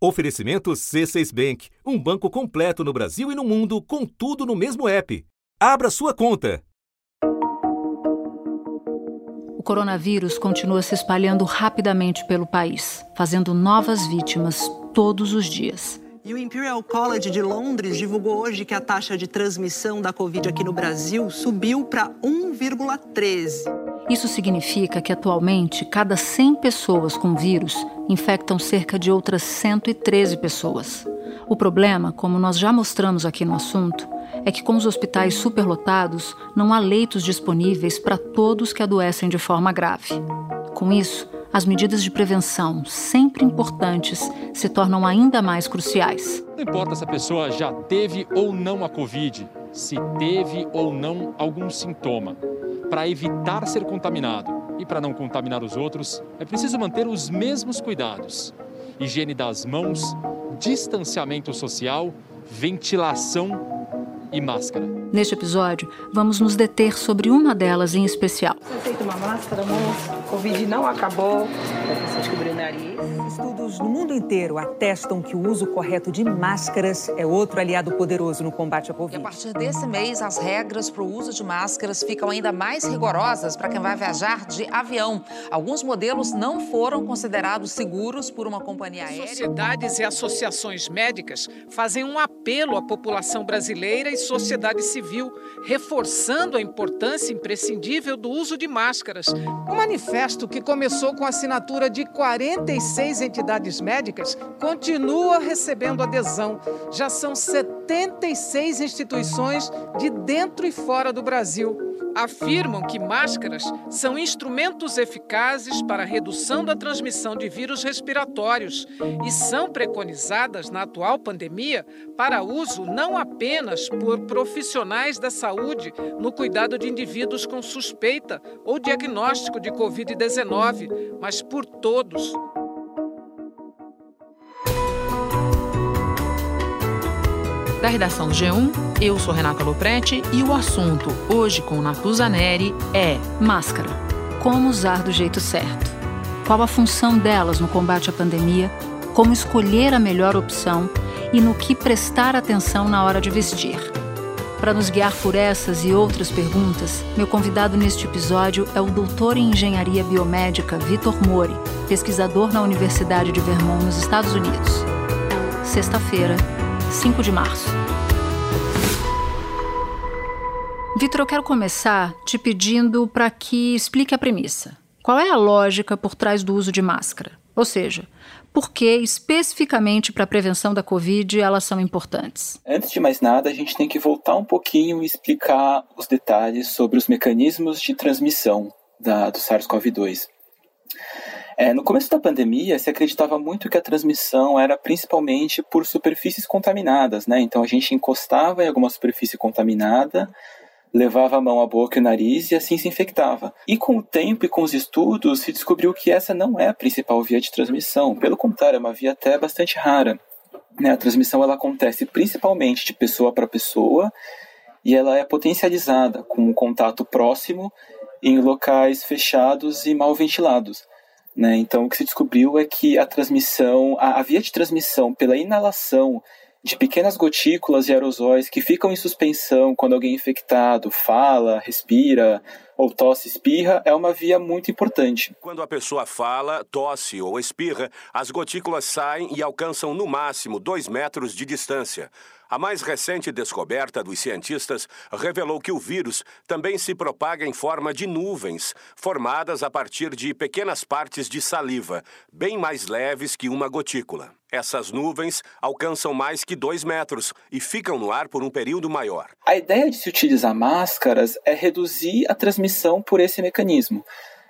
Oferecimento C6 Bank, um banco completo no Brasil e no mundo, com tudo no mesmo app. Abra sua conta. O coronavírus continua se espalhando rapidamente pelo país, fazendo novas vítimas todos os dias. E o Imperial College de Londres divulgou hoje que a taxa de transmissão da Covid aqui no Brasil subiu para 1,13. Isso significa que atualmente cada 100 pessoas com vírus infectam cerca de outras 113 pessoas. O problema, como nós já mostramos aqui no assunto, é que com os hospitais superlotados, não há leitos disponíveis para todos que adoecem de forma grave. Com isso, as medidas de prevenção, sempre importantes, se tornam ainda mais cruciais. Não importa se a pessoa já teve ou não a Covid, se teve ou não algum sintoma para evitar ser contaminado e para não contaminar os outros, é preciso manter os mesmos cuidados: higiene das mãos, distanciamento social, ventilação e máscara. Neste episódio, vamos nos deter sobre uma delas em especial. Você aceita uma máscara, moço? Covid não acabou. Você descobriu o nariz. Estudos no mundo inteiro atestam que o uso correto de máscaras é outro aliado poderoso no combate à Covid. E a partir desse mês, as regras para o uso de máscaras ficam ainda mais rigorosas para quem vai viajar de avião. Alguns modelos não foram considerados seguros por uma companhia aérea. Sociedades e associações médicas fazem um apelo à população brasileira e sociedade civil, reforçando a importância imprescindível do uso de máscaras. O manifesto, que começou com a assinatura de 46 entidades médicas, continua recebendo adesão. Já são 76 instituições de dentro e fora do Brasil afirmam que máscaras são instrumentos eficazes para a redução da transmissão de vírus respiratórios e são preconizadas na atual pandemia para uso não apenas por profissionais da saúde no cuidado de indivíduos com suspeita ou diagnóstico de Covid-19, mas por todos. Da redação do G1, eu sou Renata Loprete e o assunto, hoje com Natuza Neri, é máscara. Como usar do jeito certo? Qual a função delas no combate à pandemia? Como escolher a melhor opção e no que prestar atenção na hora de vestir? Para nos guiar por essas e outras perguntas, meu convidado neste episódio é o doutor em engenharia biomédica Vitor Mori, pesquisador na Universidade de Vermont, nos Estados Unidos. Sexta-feira, 5 de março. Vitor, eu quero começar te pedindo para que explique a premissa. Qual é a lógica por trás do uso de máscara? Ou seja, por que especificamente para a prevenção da Covid elas são importantes? Antes de mais nada, a gente tem que voltar um pouquinho e explicar os detalhes sobre os mecanismos de transmissão da, do SARS-CoV-2. É, no começo da pandemia, se acreditava muito que a transmissão era principalmente por superfícies contaminadas, né? Então a gente encostava em alguma superfície contaminada, levava a mão à boca e o nariz e assim se infectava. E com o tempo e com os estudos, se descobriu que essa não é a principal via de transmissão. Pelo contrário, é uma via até bastante rara. Né? A transmissão ela acontece principalmente de pessoa para pessoa e ela é potencializada com um contato próximo em locais fechados e mal ventilados. Né? Então, o que se descobriu é que a transmissão, a, a via de transmissão pela inalação de pequenas gotículas e aerosóis que ficam em suspensão quando alguém infectado fala, respira ou tosse, espirra, é uma via muito importante. Quando a pessoa fala, tosse ou espirra, as gotículas saem e alcançam no máximo 2 metros de distância. A mais recente descoberta dos cientistas revelou que o vírus também se propaga em forma de nuvens, formadas a partir de pequenas partes de saliva, bem mais leves que uma gotícula. Essas nuvens alcançam mais que 2 metros e ficam no ar por um período maior. A ideia de se utilizar máscaras é reduzir a transmissão por esse mecanismo.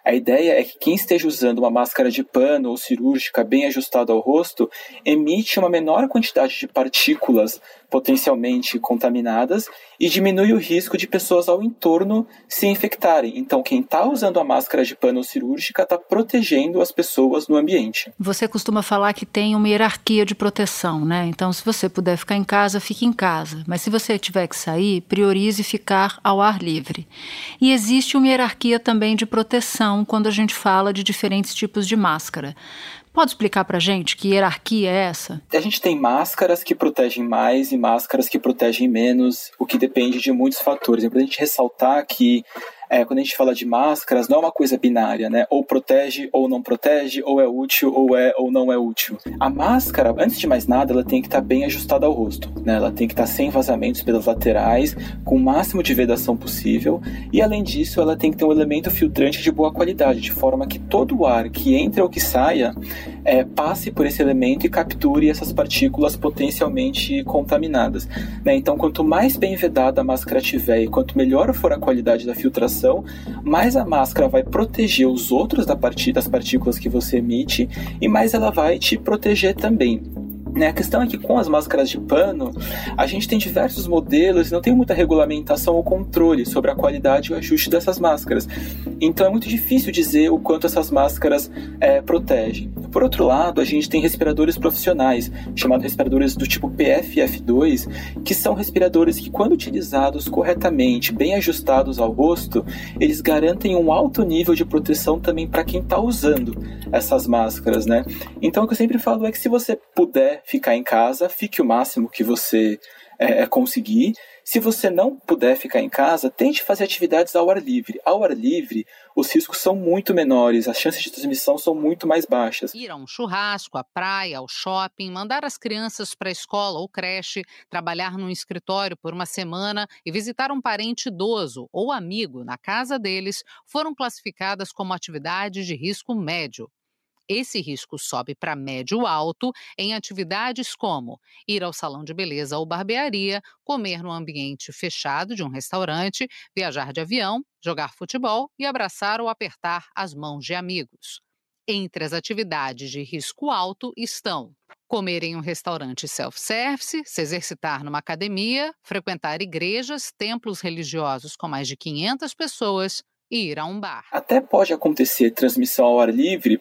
A ideia é que quem esteja usando uma máscara de pano ou cirúrgica bem ajustada ao rosto emite uma menor quantidade de partículas potencialmente contaminadas e diminui o risco de pessoas ao entorno se infectarem. Então, quem está usando a máscara de pano cirúrgica está protegendo as pessoas no ambiente. Você costuma falar que tem uma hierarquia de proteção, né? Então, se você puder ficar em casa, fique em casa. Mas se você tiver que sair, priorize ficar ao ar livre. E existe uma hierarquia também de proteção quando a gente fala de diferentes tipos de máscara. Pode explicar para gente que hierarquia é essa? A gente tem máscaras que protegem mais e máscaras que protegem menos, o que depende de muitos fatores. É importante ressaltar que é, quando a gente fala de máscaras, não é uma coisa binária, né? Ou protege ou não protege, ou é útil ou é ou não é útil. A máscara, antes de mais nada, ela tem que estar tá bem ajustada ao rosto, né? Ela tem que estar tá sem vazamentos pelas laterais, com o máximo de vedação possível, e além disso, ela tem que ter um elemento filtrante de boa qualidade, de forma que todo o ar que entre ou que saia é, passe por esse elemento e capture essas partículas potencialmente contaminadas. Né? Então, quanto mais bem vedada a máscara tiver e quanto melhor for a qualidade da filtração mais a máscara vai proteger os outros da part das partículas que você emite e mais ela vai te proteger também. Né? A questão é que com as máscaras de pano, a gente tem diversos modelos e não tem muita regulamentação ou controle sobre a qualidade e o ajuste dessas máscaras. Então é muito difícil dizer o quanto essas máscaras é, protegem. Por outro lado, a gente tem respiradores profissionais, chamados respiradores do tipo PFF2, que são respiradores que, quando utilizados corretamente, bem ajustados ao rosto, eles garantem um alto nível de proteção também para quem está usando essas máscaras, né? Então o que eu sempre falo é que se você puder ficar em casa, fique o máximo que você é, é, conseguir. Se você não puder ficar em casa, tente fazer atividades ao ar livre. Ao ar livre, os riscos são muito menores, as chances de transmissão são muito mais baixas. Ir a um churrasco, à praia, ao shopping, mandar as crianças para a escola ou creche, trabalhar num escritório por uma semana e visitar um parente idoso ou amigo na casa deles foram classificadas como atividades de risco médio. Esse risco sobe para médio alto em atividades como ir ao salão de beleza ou barbearia, comer no ambiente fechado de um restaurante, viajar de avião, jogar futebol e abraçar ou apertar as mãos de amigos. Entre as atividades de risco alto estão comer em um restaurante self-service, se exercitar numa academia, frequentar igrejas, templos religiosos com mais de 500 pessoas e ir a um bar. Até pode acontecer transmissão ao ar livre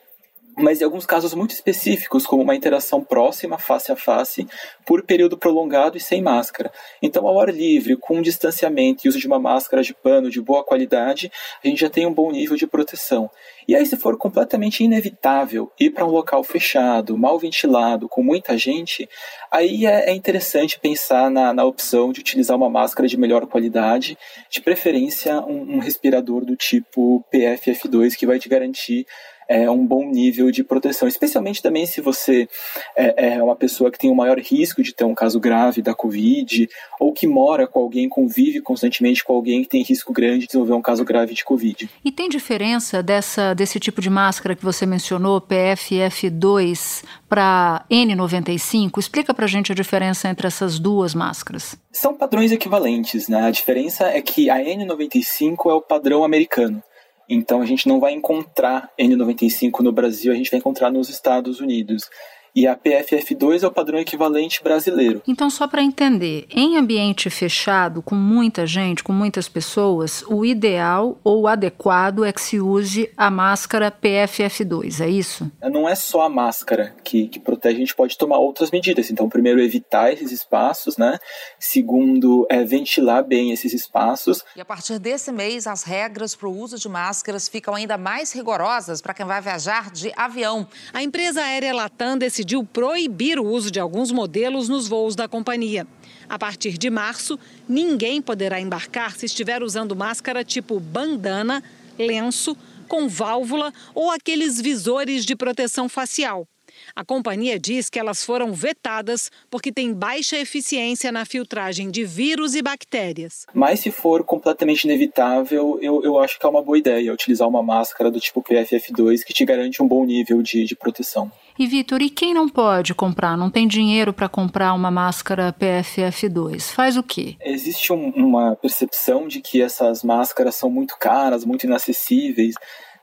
mas em alguns casos muito específicos, como uma interação próxima, face a face, por período prolongado e sem máscara. Então, ao ar livre, com distanciamento e uso de uma máscara de pano de boa qualidade, a gente já tem um bom nível de proteção. E aí, se for completamente inevitável ir para um local fechado, mal ventilado, com muita gente, aí é, é interessante pensar na, na, opção de utilizar uma máscara de melhor qualidade, de preferência um, um respirador do tipo PFF2, que vai te garantir é, um bom nível de proteção, especialmente também se você é, é uma pessoa que tem um maior risco de ter um caso grave da Covid, ou que mora com alguém, convive constantemente com alguém que tem risco grande de desenvolver um caso grave de Covid. E tem diferença dessa, desse tipo de máscara que você mencionou, PFF2, para N95? Explica para a gente a diferença entre essas duas máscaras. São padrões equivalentes, né? A diferença é que a N95 é o padrão americano. Então a gente não vai encontrar N95 no Brasil, a gente vai encontrar nos Estados Unidos. E a PFF2 é o padrão equivalente brasileiro. Então, só para entender, em ambiente fechado, com muita gente, com muitas pessoas, o ideal ou adequado é que se use a máscara PFF2, é isso? Não é só a máscara que, que protege, a gente pode tomar outras medidas. Então, primeiro, evitar esses espaços, né? Segundo, é ventilar bem esses espaços. E a partir desse mês, as regras para o uso de máscaras ficam ainda mais rigorosas para quem vai viajar de avião. A empresa aérea Latam decidiu decidiu proibir o uso de alguns modelos nos voos da companhia. A partir de março, ninguém poderá embarcar se estiver usando máscara tipo bandana, lenço, com válvula ou aqueles visores de proteção facial. A companhia diz que elas foram vetadas porque têm baixa eficiência na filtragem de vírus e bactérias. Mas se for completamente inevitável, eu, eu acho que é uma boa ideia utilizar uma máscara do tipo PFF2 que te garante um bom nível de, de proteção. E Vitor, e quem não pode comprar, não tem dinheiro para comprar uma máscara PFF2, faz o quê? Existe um, uma percepção de que essas máscaras são muito caras, muito inacessíveis.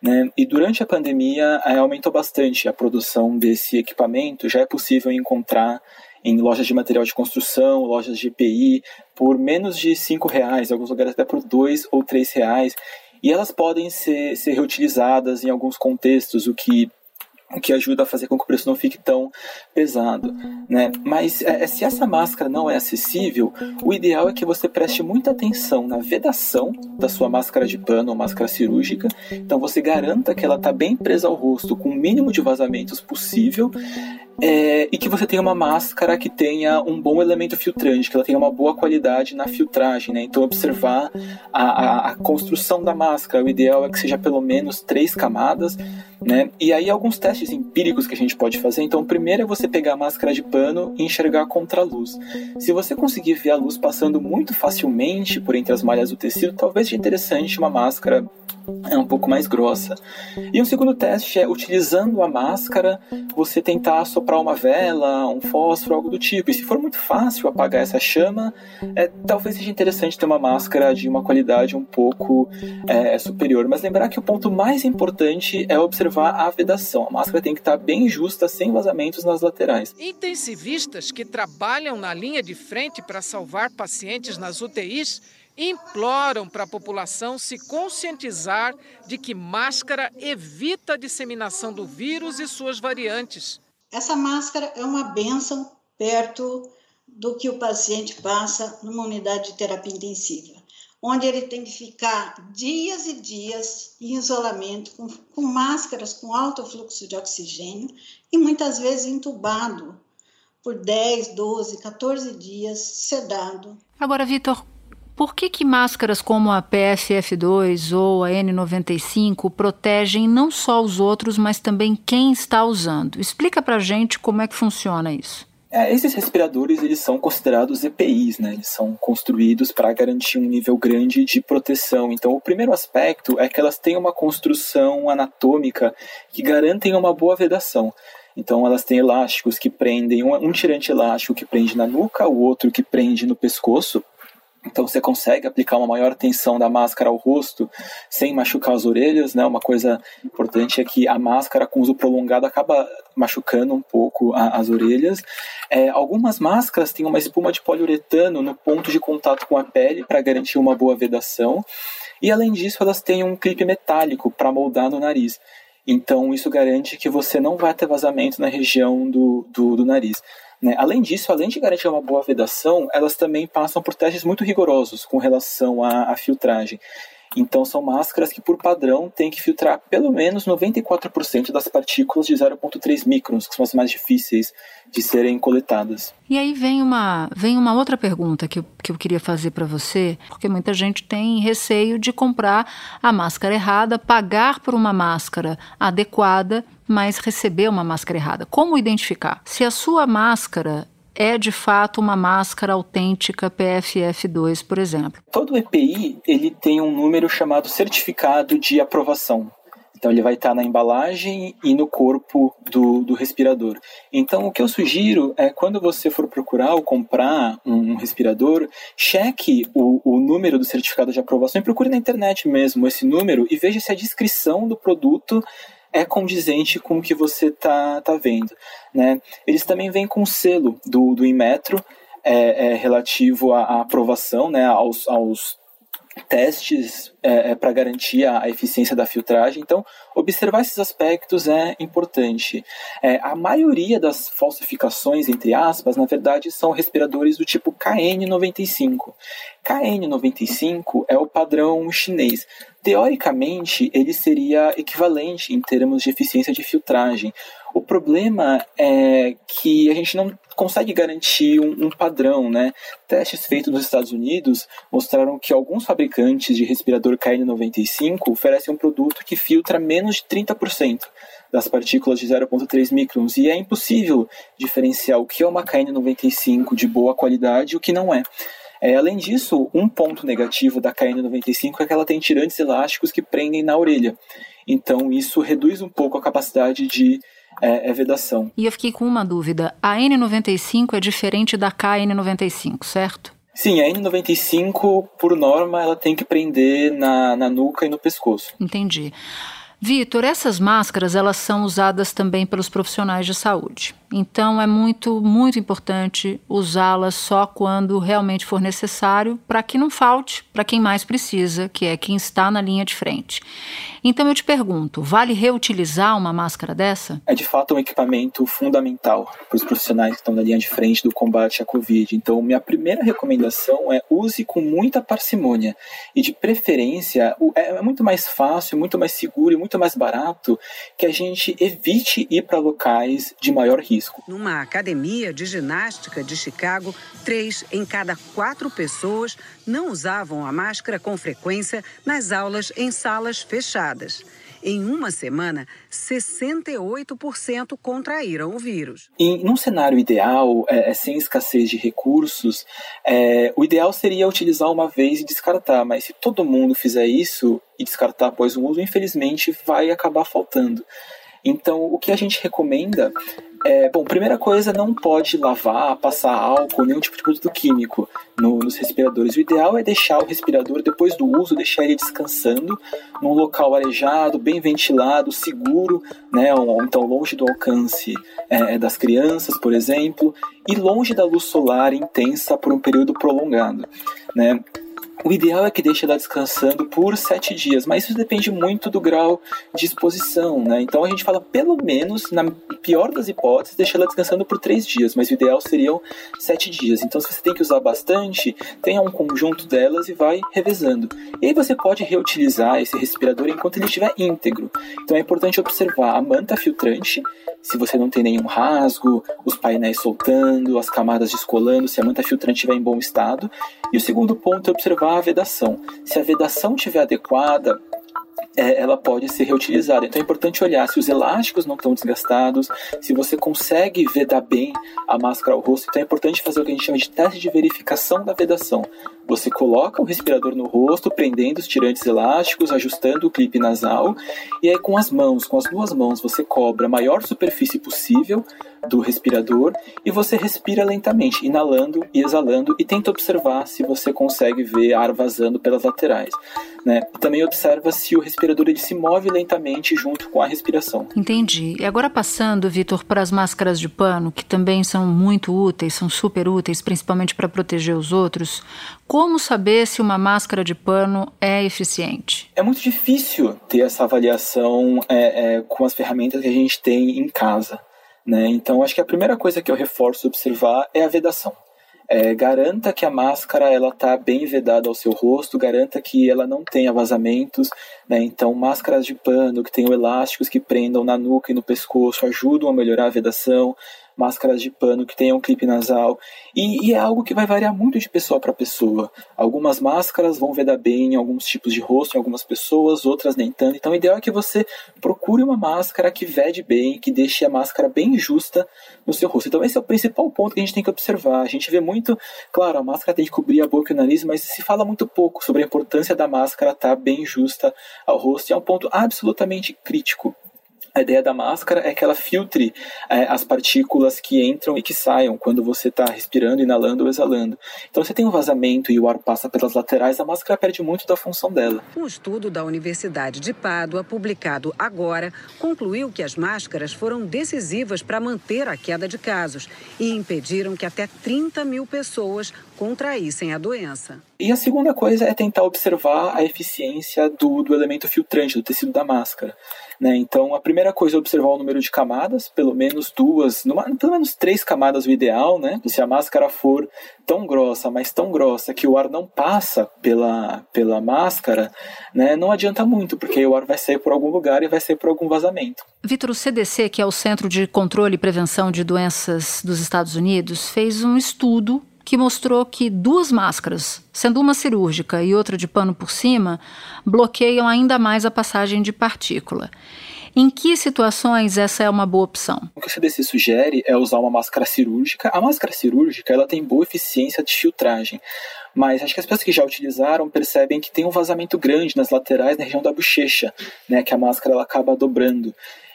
Né? E durante a pandemia é, aumentou bastante a produção desse equipamento. Já é possível encontrar em lojas de material de construção, lojas de EPI, por menos de cinco reais, em alguns lugares até por dois ou três reais. E elas podem ser, ser reutilizadas em alguns contextos, o que o que ajuda a fazer com que o preço não fique tão pesado, né? Mas é, se essa máscara não é acessível, o ideal é que você preste muita atenção na vedação da sua máscara de pano ou máscara cirúrgica. Então você garanta que ela está bem presa ao rosto, com o mínimo de vazamentos possível, é, e que você tenha uma máscara que tenha um bom elemento filtrante, que ela tenha uma boa qualidade na filtragem, né? Então observar a, a, a construção da máscara. O ideal é que seja pelo menos três camadas, né? E aí alguns testes empíricos que a gente pode fazer. Então, o primeiro é você pegar a máscara de pano e enxergar contra a luz. Se você conseguir ver a luz passando muito facilmente por entre as malhas do tecido, talvez seja interessante uma máscara é um pouco mais grossa. E um segundo teste é utilizando a máscara, você tentar soprar uma vela, um fósforo, algo do tipo. E se for muito fácil apagar essa chama, é, talvez seja interessante ter uma máscara de uma qualidade um pouco é, superior. Mas lembrar que o ponto mais importante é observar a vedação. A máscara tem que estar bem justa, sem vazamentos nas laterais. Intensivistas que trabalham na linha de frente para salvar pacientes nas UTIs imploram para a população se conscientizar de que máscara evita a disseminação do vírus e suas variantes. Essa máscara é uma benção perto do que o paciente passa numa unidade de terapia intensiva, onde ele tem que ficar dias e dias em isolamento, com, com máscaras com alto fluxo de oxigênio e muitas vezes entubado por 10, 12, 14 dias, sedado. Agora, Vitor, por que, que máscaras como a PFF2 ou a N95 protegem não só os outros, mas também quem está usando? Explica pra gente como é que funciona isso. É, esses respiradores eles são considerados EPIs, né? Eles são construídos para garantir um nível grande de proteção. Então, o primeiro aspecto é que elas têm uma construção anatômica que garantem uma boa vedação. Então, elas têm elásticos que prendem um, um tirante elástico que prende na nuca, o outro que prende no pescoço então você consegue aplicar uma maior tensão da máscara ao rosto sem machucar as orelhas, né? Uma coisa importante é que a máscara com uso prolongado acaba machucando um pouco a, as orelhas. É, algumas máscaras têm uma espuma de poliuretano no ponto de contato com a pele para garantir uma boa vedação. E além disso, elas têm um clipe metálico para moldar no nariz. Então isso garante que você não vai ter vazamento na região do, do, do nariz. Né? Além disso, além de garantir uma boa vedação, elas também passam por testes muito rigorosos com relação à, à filtragem. Então, são máscaras que, por padrão, têm que filtrar pelo menos 94% das partículas de 0,3 microns, que são as mais difíceis de serem coletadas. E aí vem uma, vem uma outra pergunta que eu, que eu queria fazer para você, porque muita gente tem receio de comprar a máscara errada, pagar por uma máscara adequada, mas receber uma máscara errada. Como identificar? Se a sua máscara é de fato uma máscara autêntica PFF2, por exemplo. Todo EPI ele tem um número chamado certificado de aprovação. Então ele vai estar na embalagem e no corpo do, do respirador. Então o que eu sugiro é quando você for procurar ou comprar um respirador, cheque o, o número do certificado de aprovação e procure na internet mesmo esse número e veja se a descrição do produto é condizente com o que você está tá vendo. Né? Eles também vêm com o selo do, do Inmetro é, é, relativo à, à, aprovação, né, aos, aos testes é, é para garantir a, a, eficiência da filtragem. Então, observar esses aspectos é importante. É, a maioria das falsificações, entre aspas, na verdade, são respiradores do tipo KN95. KN95 é o padrão chinês. Teoricamente, ele seria equivalente em termos de eficiência de filtragem. O problema é que a gente não consegue garantir um, um, padrão, né? Testes feitos nos Estados Unidos mostraram que alguns fabricantes de respirador KN95 oferecem um produto que filtra menos de 30% das partículas de 0,3 microns e é impossível diferenciar o que é uma KN95 de boa qualidade e o que não é. É, além disso, um ponto negativo da KN95 é que ela tem tirantes elásticos que prendem na orelha. Então, isso reduz um pouco a capacidade de é, é vedação. E eu fiquei com uma dúvida: a N95 é diferente da KN95, certo? Sim, a N95, por norma, ela tem que prender na, na nuca e no pescoço. Entendi. Vitor, essas máscaras elas são usadas também pelos profissionais de saúde. Então é muito, muito importante usá-las só quando realmente for necessário, para que não falte para quem mais precisa, que é quem está na linha de frente. Então eu te pergunto, vale reutilizar uma máscara dessa? É de fato um equipamento fundamental para os profissionais que estão na linha de frente do combate à Covid. Então, minha primeira recomendação é use com muita parcimônia e de preferência é muito mais fácil, muito mais seguro e muito mais barato que a gente evite ir para locais de maior risco. Numa academia de ginástica de Chicago, três em cada quatro pessoas não usavam a máscara com frequência nas aulas em salas fechadas. Em uma semana, 68% contraíram o vírus. Em num cenário ideal, é, é, sem escassez de recursos, é, o ideal seria utilizar uma vez e descartar, mas se todo mundo fizer isso e descartar após o uso, infelizmente vai acabar faltando. Então, o que a gente recomenda é, bom, primeira coisa, não pode lavar, passar álcool, nenhum tipo de produto químico no, nos respiradores. O ideal é deixar o respirador, depois do uso, deixar ele descansando num local arejado, bem ventilado, seguro, né? Ou, então longe do alcance é, das crianças, por exemplo, e longe da luz solar intensa por um período prolongado, né? O ideal é que deixe ela descansando por sete dias, mas isso depende muito do grau de exposição, né? Então a gente fala pelo menos, na pior das hipóteses, deixar ela descansando por três dias, mas o ideal seriam sete dias. Então se você tem que usar bastante, tenha um conjunto delas e vai revezando. E aí você pode reutilizar esse respirador enquanto ele estiver íntegro. Então é importante observar a manta filtrante, se você não tem nenhum rasgo, os painéis soltando, as camadas descolando, se a manta filtrante estiver em bom estado. E o segundo ponto é observar a vedação. Se a vedação estiver adequada, é, ela pode ser reutilizada. Então é importante olhar se os elásticos não estão desgastados, se você consegue vedar bem a máscara ao rosto. Então é importante fazer o que a gente chama de teste de verificação da vedação. Você coloca o respirador no rosto, prendendo os tirantes elásticos, ajustando o clipe nasal, e aí com as mãos, com as duas mãos, você cobra a maior superfície possível do respirador e você respira lentamente, inalando e exalando e tenta observar se você consegue ver ar vazando pelas laterais. Né? E também observa se o respirador ele se move lentamente junto com a respiração. Entendi. E agora passando, Vitor, para as máscaras de pano, que também são muito úteis, são super úteis, principalmente para proteger os outros. Como saber se uma máscara de pano é eficiente? É muito difícil ter essa avaliação é, é, com as ferramentas que a gente tem em casa. Né? Então, acho que a primeira coisa que eu reforço observar é a vedação. É, garanta que a máscara ela está bem vedada ao seu rosto, garanta que ela não tenha vazamentos. Né? Então, máscaras de pano que tenham elásticos que prendam na nuca e no pescoço ajudam a melhorar a vedação máscaras de pano que tenham clipe nasal. E, e é algo que vai variar muito de pessoa para pessoa. Algumas máscaras vão vedar bem em alguns tipos de rosto, em algumas pessoas, outras nem tanto. Então, o ideal é que você procure uma máscara que vede bem, que deixe a máscara bem justa no seu rosto. Então, esse é o principal ponto que a gente tem que observar. A gente vê muito, claro, a máscara tem que cobrir a boca e o nariz, mas se fala muito pouco sobre a importância da máscara estar tá bem justa ao rosto. E é um ponto absolutamente crítico. A ideia da máscara é que ela filtre é, as partículas que entram e que saiam quando você está respirando, inalando ou exalando. Então, se tem um vazamento e o ar passa pelas laterais, a máscara perde muito da função dela. Um estudo da Universidade de Pádua, publicado agora, concluiu que as máscaras foram decisivas para manter a queda de casos e impediram que até 30 mil pessoas contraíssem a doença. E a segunda coisa é tentar observar a eficiência do, do elemento filtrante, do tecido da máscara. Né? Então, a primeira coisa é observar o número de camadas, pelo menos duas, numa, pelo menos três camadas o ideal, né? Se a máscara for tão grossa, mas tão grossa que o ar não passa pela, pela máscara, né? Não adianta muito, porque o ar vai sair por algum lugar e vai sair por algum vazamento. Vitor, o CDC, que é o Centro de Controle e Prevenção de Doenças dos Estados Unidos, fez um estudo que mostrou que duas máscaras, sendo uma cirúrgica e outra de pano por cima, bloqueiam ainda mais a passagem de partícula. Em que situações essa é uma boa opção? O que o CDC sugere é usar uma máscara cirúrgica. A máscara cirúrgica ela tem boa eficiência de filtragem, mas acho que as pessoas que já utilizaram percebem que tem um vazamento grande nas laterais, na região da bochecha, né, que a máscara ela acaba dobrando.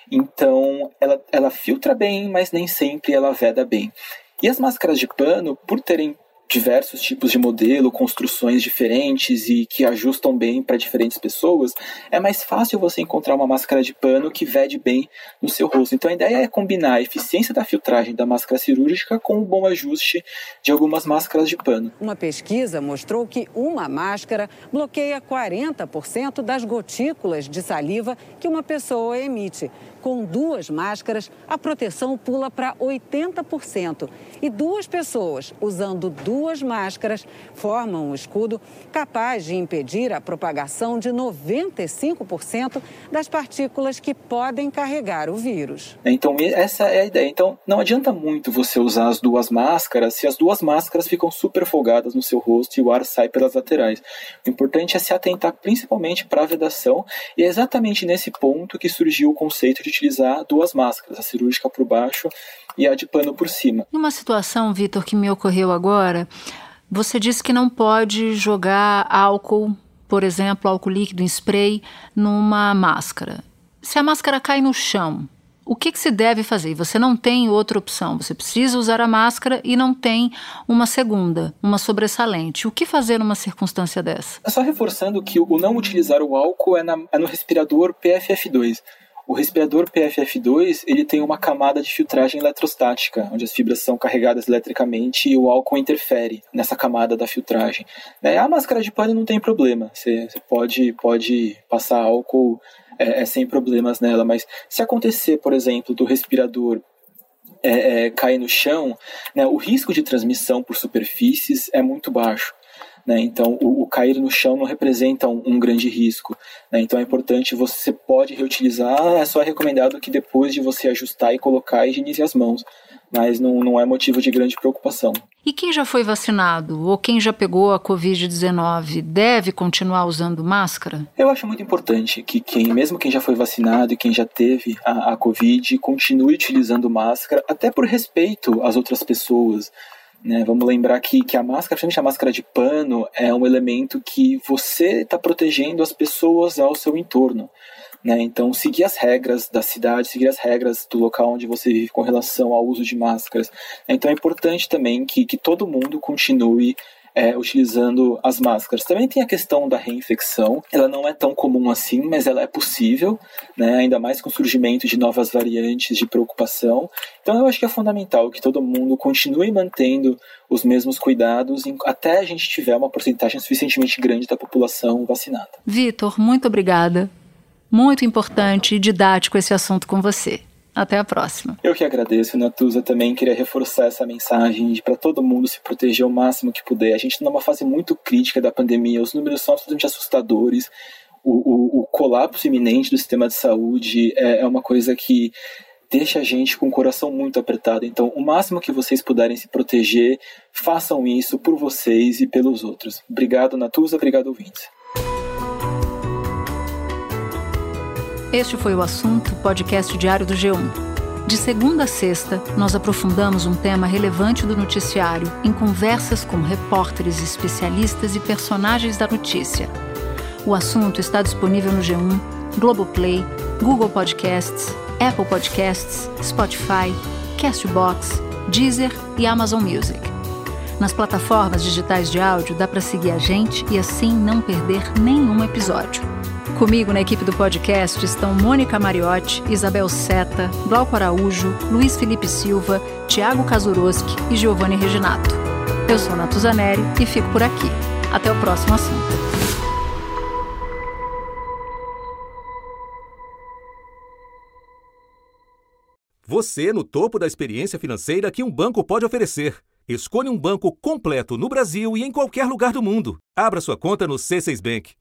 Então, ela, ela filtra bem, mas nem sempre ela veda bem. E as máscaras de pano, por terem diversos tipos de modelo, construções diferentes e que ajustam bem para diferentes pessoas, é mais fácil você encontrar uma máscara de pano que vede bem no seu rosto. Então a ideia é combinar a eficiência da filtragem da máscara cirúrgica com o bom ajuste de algumas máscaras de pano. Uma pesquisa mostrou que uma máscara bloqueia 40% das gotículas de saliva que uma pessoa emite. Com duas máscaras, a proteção pula para 80%. E duas pessoas usando duas máscaras formam um escudo capaz de impedir a propagação de 95% das partículas que podem carregar o vírus. Então, essa é a ideia. Então, não adianta muito você usar as duas máscaras se as duas máscaras ficam super folgadas no seu rosto e o ar sai pelas laterais. O importante é se atentar principalmente para a vedação, e é exatamente nesse ponto que surgiu o conceito de utilizar duas máscaras, a cirúrgica por baixo e a de pano por cima. Numa situação, Vitor, que me ocorreu agora, você disse que não pode jogar álcool, por exemplo, álcool líquido em spray, numa máscara. Se a máscara cai no chão, o que, que se deve fazer? Você não tem outra opção. Você precisa usar a máscara e não tem uma segunda, uma sobressalente. O que fazer numa circunstância dessa? É só reforçando que o não utilizar o álcool é, na, é no respirador PFF2. O respirador PFF2 ele tem uma camada de filtragem eletrostática, onde as fibras são carregadas eletricamente e o álcool interfere nessa camada da filtragem. Né? A máscara de pano não tem problema, você, pode, pode passar álcool é, é, sem problemas nela, mas se acontecer, por exemplo, do respirador é, é, cair no chão, né, o risco de transmissão por superfícies é muito baixo. Né? Então, o, o, cair no chão não representa um, um grande risco. Né? Então, é importante, você pode reutilizar, é só recomendado que depois de você ajustar e colocar, higienize as mãos. Mas não, não é motivo de grande preocupação. E quem já foi vacinado ou quem já pegou a Covid-19 deve continuar usando máscara? Eu acho muito importante que quem, mesmo quem já foi vacinado e quem já teve a, a Covid, continue utilizando máscara, até por respeito às outras pessoas. Né? Vamos lembrar que, que a máscara, principalmente a máscara de pano, é um elemento que você está protegendo as pessoas ao seu entorno. Né? Então, seguir as regras da cidade, seguir as regras do local onde você vive com relação ao uso de máscaras. Então, é importante também que, que todo mundo continue é, utilizando as máscaras. Também tem a questão da reinfecção, ela não é tão comum assim, mas ela é possível, né? ainda mais com o surgimento de novas variantes de preocupação. Então eu acho que é fundamental que todo mundo continue mantendo os mesmos cuidados até a gente tiver uma porcentagem suficientemente grande da população vacinada. Vitor, muito obrigada. Muito importante e didático esse assunto com você. Até a próxima. Eu que agradeço, Natuza. Também queria reforçar essa mensagem para todo mundo se proteger o máximo que puder. A gente está numa fase muito crítica da pandemia, os números são absolutamente assustadores. O, o, o colapso iminente do sistema de saúde é, é uma coisa que deixa a gente com o coração muito apertado. Então, o máximo que vocês puderem se proteger, façam isso por vocês e pelos outros. Obrigado, Natuza. Obrigado, ouvintes. Este foi o assunto podcast diário do G1. De segunda a sexta, nós aprofundamos um tema relevante do noticiário em conversas com repórteres, especialistas e personagens da notícia. O assunto está disponível no G1, Globoplay, Google Podcasts, Apple Podcasts, Spotify, Castbox, Deezer e Amazon Music. Nas plataformas digitais de áudio dá para seguir a gente e assim não perder nenhum episódio. Comigo na equipe do podcast estão Mônica Mariotti, Isabel Seta, Glauco Araújo, Luiz Felipe Silva, Tiago Kazuroski e Giovanni Reginato. Eu sou Natuzaneri e fico por aqui. Até o próximo assunto. Você no topo da experiência financeira que um banco pode oferecer. Escolha um banco completo no Brasil e em qualquer lugar do mundo. Abra sua conta no C6 Bank.